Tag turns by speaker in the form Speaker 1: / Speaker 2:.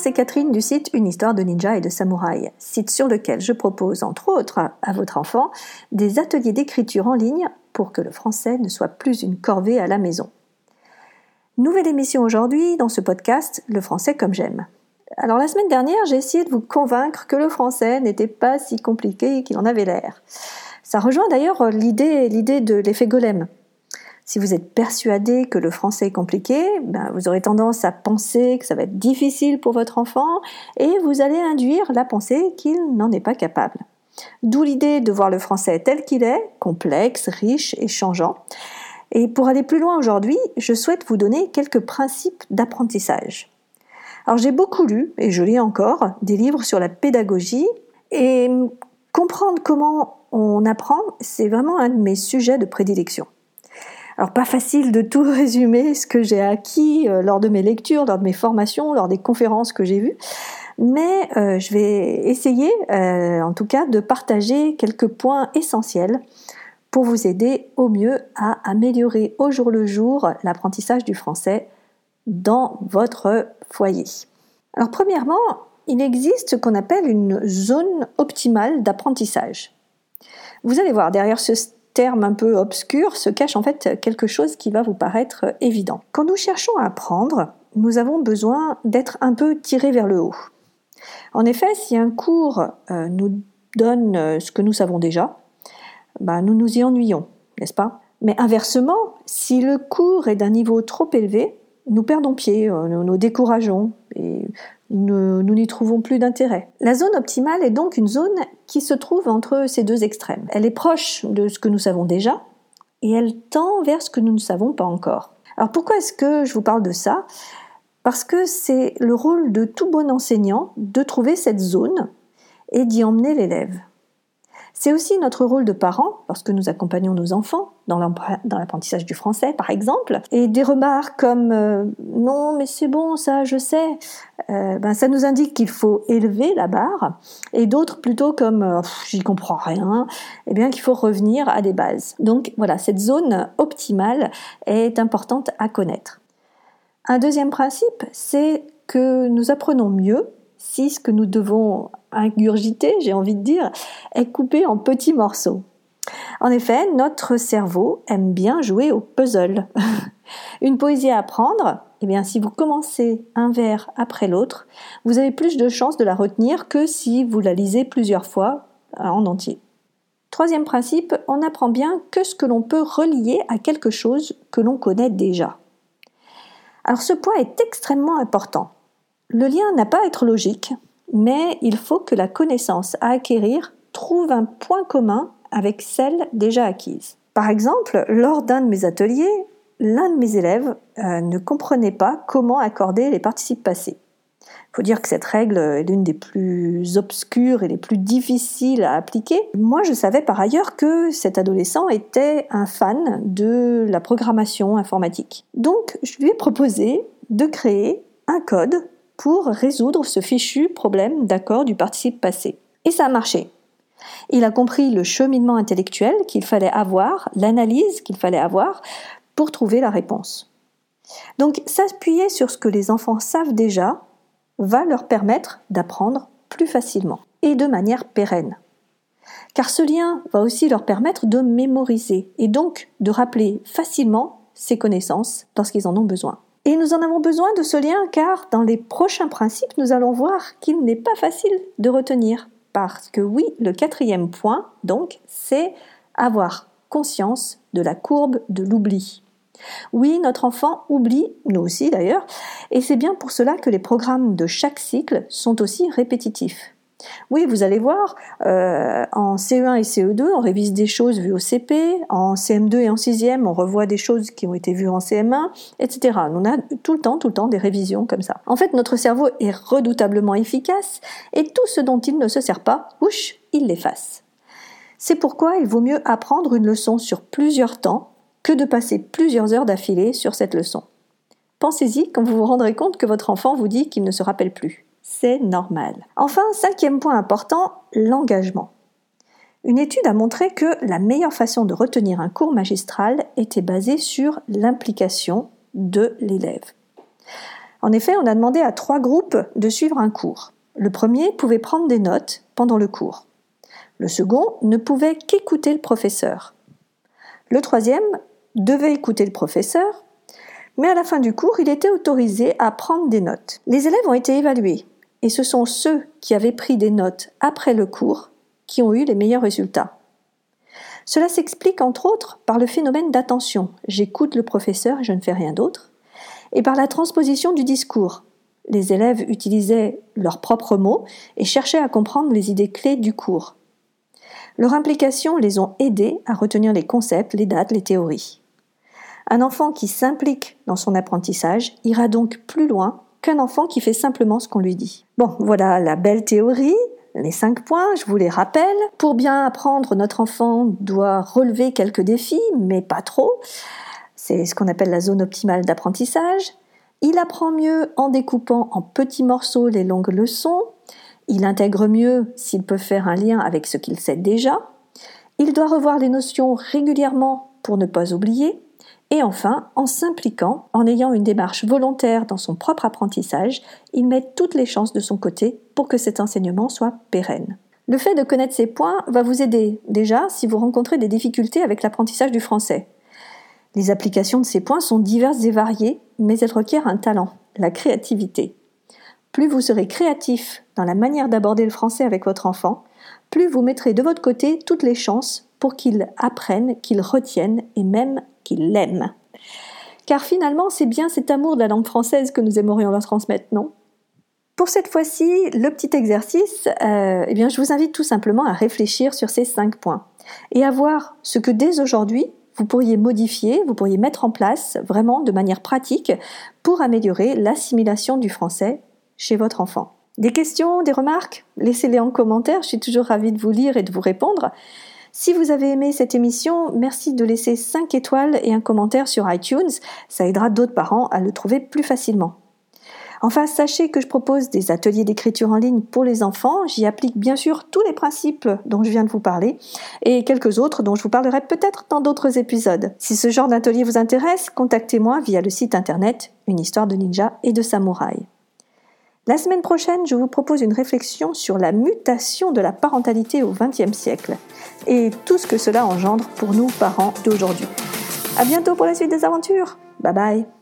Speaker 1: c'est Catherine du site Une histoire de ninja et de samouraï, site sur lequel je propose entre autres à votre enfant des ateliers d'écriture en ligne pour que le français ne soit plus une corvée à la maison. Nouvelle émission aujourd'hui dans ce podcast Le français comme j'aime. Alors la semaine dernière, j'ai essayé de vous convaincre que le français n'était pas si compliqué qu'il en avait l'air. Ça rejoint d'ailleurs l'idée, l'idée de l'effet golem. Si vous êtes persuadé que le français est compliqué, ben vous aurez tendance à penser que ça va être difficile pour votre enfant et vous allez induire la pensée qu'il n'en est pas capable. D'où l'idée de voir le français tel qu'il est, complexe, riche et changeant. Et pour aller plus loin aujourd'hui, je souhaite vous donner quelques principes d'apprentissage. Alors j'ai beaucoup lu, et je lis encore, des livres sur la pédagogie, et comprendre comment on apprend, c'est vraiment un de mes sujets de prédilection. Alors pas facile de tout résumer ce que j'ai acquis euh, lors de mes lectures, lors de mes formations, lors des conférences que j'ai vues, mais euh, je vais essayer euh, en tout cas de partager quelques points essentiels pour vous aider au mieux à améliorer au jour le jour l'apprentissage du français dans votre foyer. Alors premièrement, il existe ce qu'on appelle une zone optimale d'apprentissage. Vous allez voir, derrière ce un peu obscur se cache en fait quelque chose qui va vous paraître évident. Quand nous cherchons à apprendre, nous avons besoin d'être un peu tirés vers le haut. En effet, si un cours euh, nous donne euh, ce que nous savons déjà, bah, nous nous y ennuyons, n'est-ce pas? Mais inversement, si le cours est d'un niveau trop élevé, nous perdons pied, euh, nous nous décourageons et nous n'y trouvons plus d'intérêt. La zone optimale est donc une zone qui se trouve entre ces deux extrêmes. Elle est proche de ce que nous savons déjà et elle tend vers ce que nous ne savons pas encore. Alors pourquoi est-ce que je vous parle de ça? Parce que c'est le rôle de tout bon enseignant de trouver cette zone et d'y emmener l'élève. C'est aussi notre rôle de parents, lorsque nous accompagnons nos enfants dans l'apprentissage du français, par exemple, et des remarques comme euh, non, mais c'est bon, ça, je sais, euh, ben, ça nous indique qu'il faut élever la barre, et d'autres plutôt comme euh, j'y comprends rien, eh bien qu'il faut revenir à des bases. Donc voilà, cette zone optimale est importante à connaître. Un deuxième principe, c'est que nous apprenons mieux si ce que nous devons ingurgité, j'ai envie de dire, est coupé en petits morceaux. En effet, notre cerveau aime bien jouer au puzzle. Une poésie à apprendre, eh bien, si vous commencez un vers après l'autre, vous avez plus de chances de la retenir que si vous la lisez plusieurs fois en entier. Troisième principe, on n'apprend bien que ce que l'on peut relier à quelque chose que l'on connaît déjà. Alors ce point est extrêmement important. Le lien n'a pas à être logique, mais il faut que la connaissance à acquérir trouve un point commun avec celle déjà acquise. Par exemple, lors d'un de mes ateliers, l'un de mes élèves euh, ne comprenait pas comment accorder les participes passés. Il faut dire que cette règle est l'une des plus obscures et les plus difficiles à appliquer. Moi, je savais par ailleurs que cet adolescent était un fan de la programmation informatique. Donc, je lui ai proposé de créer un code pour résoudre ce fichu problème d'accord du participe passé. Et ça a marché. Il a compris le cheminement intellectuel qu'il fallait avoir, l'analyse qu'il fallait avoir pour trouver la réponse. Donc s'appuyer sur ce que les enfants savent déjà va leur permettre d'apprendre plus facilement et de manière pérenne. Car ce lien va aussi leur permettre de mémoriser et donc de rappeler facilement ces connaissances lorsqu'ils en ont besoin. Et nous en avons besoin de ce lien car dans les prochains principes, nous allons voir qu'il n'est pas facile de retenir. Parce que oui, le quatrième point, donc, c'est avoir conscience de la courbe de l'oubli. Oui, notre enfant oublie, nous aussi d'ailleurs, et c'est bien pour cela que les programmes de chaque cycle sont aussi répétitifs. Oui, vous allez voir, euh, en CE1 et CE2, on révise des choses vues au CP, en CM2 et en 6e, on revoit des choses qui ont été vues en CM1, etc. On a tout le temps, tout le temps des révisions comme ça. En fait, notre cerveau est redoutablement efficace et tout ce dont il ne se sert pas, ouch, il l'efface. C'est pourquoi il vaut mieux apprendre une leçon sur plusieurs temps que de passer plusieurs heures d'affilée sur cette leçon. Pensez-y quand vous vous rendrez compte que votre enfant vous dit qu'il ne se rappelle plus c'est normal. Enfin, cinquième point important, l'engagement. Une étude a montré que la meilleure façon de retenir un cours magistral était basée sur l'implication de l'élève. En effet, on a demandé à trois groupes de suivre un cours. Le premier pouvait prendre des notes pendant le cours. Le second ne pouvait qu'écouter le professeur. Le troisième devait écouter le professeur, mais à la fin du cours, il était autorisé à prendre des notes. Les élèves ont été évalués, et ce sont ceux qui avaient pris des notes après le cours qui ont eu les meilleurs résultats. Cela s'explique entre autres par le phénomène d'attention, j'écoute le professeur et je ne fais rien d'autre, et par la transposition du discours. Les élèves utilisaient leurs propres mots et cherchaient à comprendre les idées clés du cours. Leur implication les ont aidés à retenir les concepts, les dates, les théories. Un enfant qui s'implique dans son apprentissage ira donc plus loin qu'un enfant qui fait simplement ce qu'on lui dit. Bon, voilà la belle théorie, les cinq points, je vous les rappelle. Pour bien apprendre, notre enfant doit relever quelques défis, mais pas trop. C'est ce qu'on appelle la zone optimale d'apprentissage. Il apprend mieux en découpant en petits morceaux les longues leçons. Il intègre mieux s'il peut faire un lien avec ce qu'il sait déjà. Il doit revoir les notions régulièrement pour ne pas oublier. Et enfin, en s'impliquant, en ayant une démarche volontaire dans son propre apprentissage, il met toutes les chances de son côté pour que cet enseignement soit pérenne. Le fait de connaître ces points va vous aider déjà si vous rencontrez des difficultés avec l'apprentissage du français. Les applications de ces points sont diverses et variées, mais elles requièrent un talent, la créativité. Plus vous serez créatif dans la manière d'aborder le français avec votre enfant, plus vous mettrez de votre côté toutes les chances pour qu'il apprenne, qu'il retienne et même Car finalement, c'est bien cet amour de la langue française que nous aimerions leur transmettre, non? Pour cette fois-ci, le petit exercice, euh, eh bien, je vous invite tout simplement à réfléchir sur ces cinq points et à voir ce que dès aujourd'hui, vous pourriez modifier, vous pourriez mettre en place vraiment de manière pratique pour améliorer l'assimilation du français chez votre enfant. Des questions, des remarques? Laissez-les en commentaire, je suis toujours ravie de vous lire et de vous répondre. Si vous avez aimé cette émission, merci de laisser 5 étoiles et un commentaire sur iTunes, ça aidera d'autres parents à le trouver plus facilement. Enfin, sachez que je propose des ateliers d'écriture en ligne pour les enfants. J'y applique bien sûr tous les principes dont je viens de vous parler et quelques autres dont je vous parlerai peut-être dans d'autres épisodes. Si ce genre d'atelier vous intéresse, contactez-moi via le site internet Une histoire de ninja et de samouraï. La semaine prochaine, je vous propose une réflexion sur la mutation de la parentalité au XXe siècle et tout ce que cela engendre pour nous parents d'aujourd'hui. À bientôt pour la suite des aventures. Bye bye.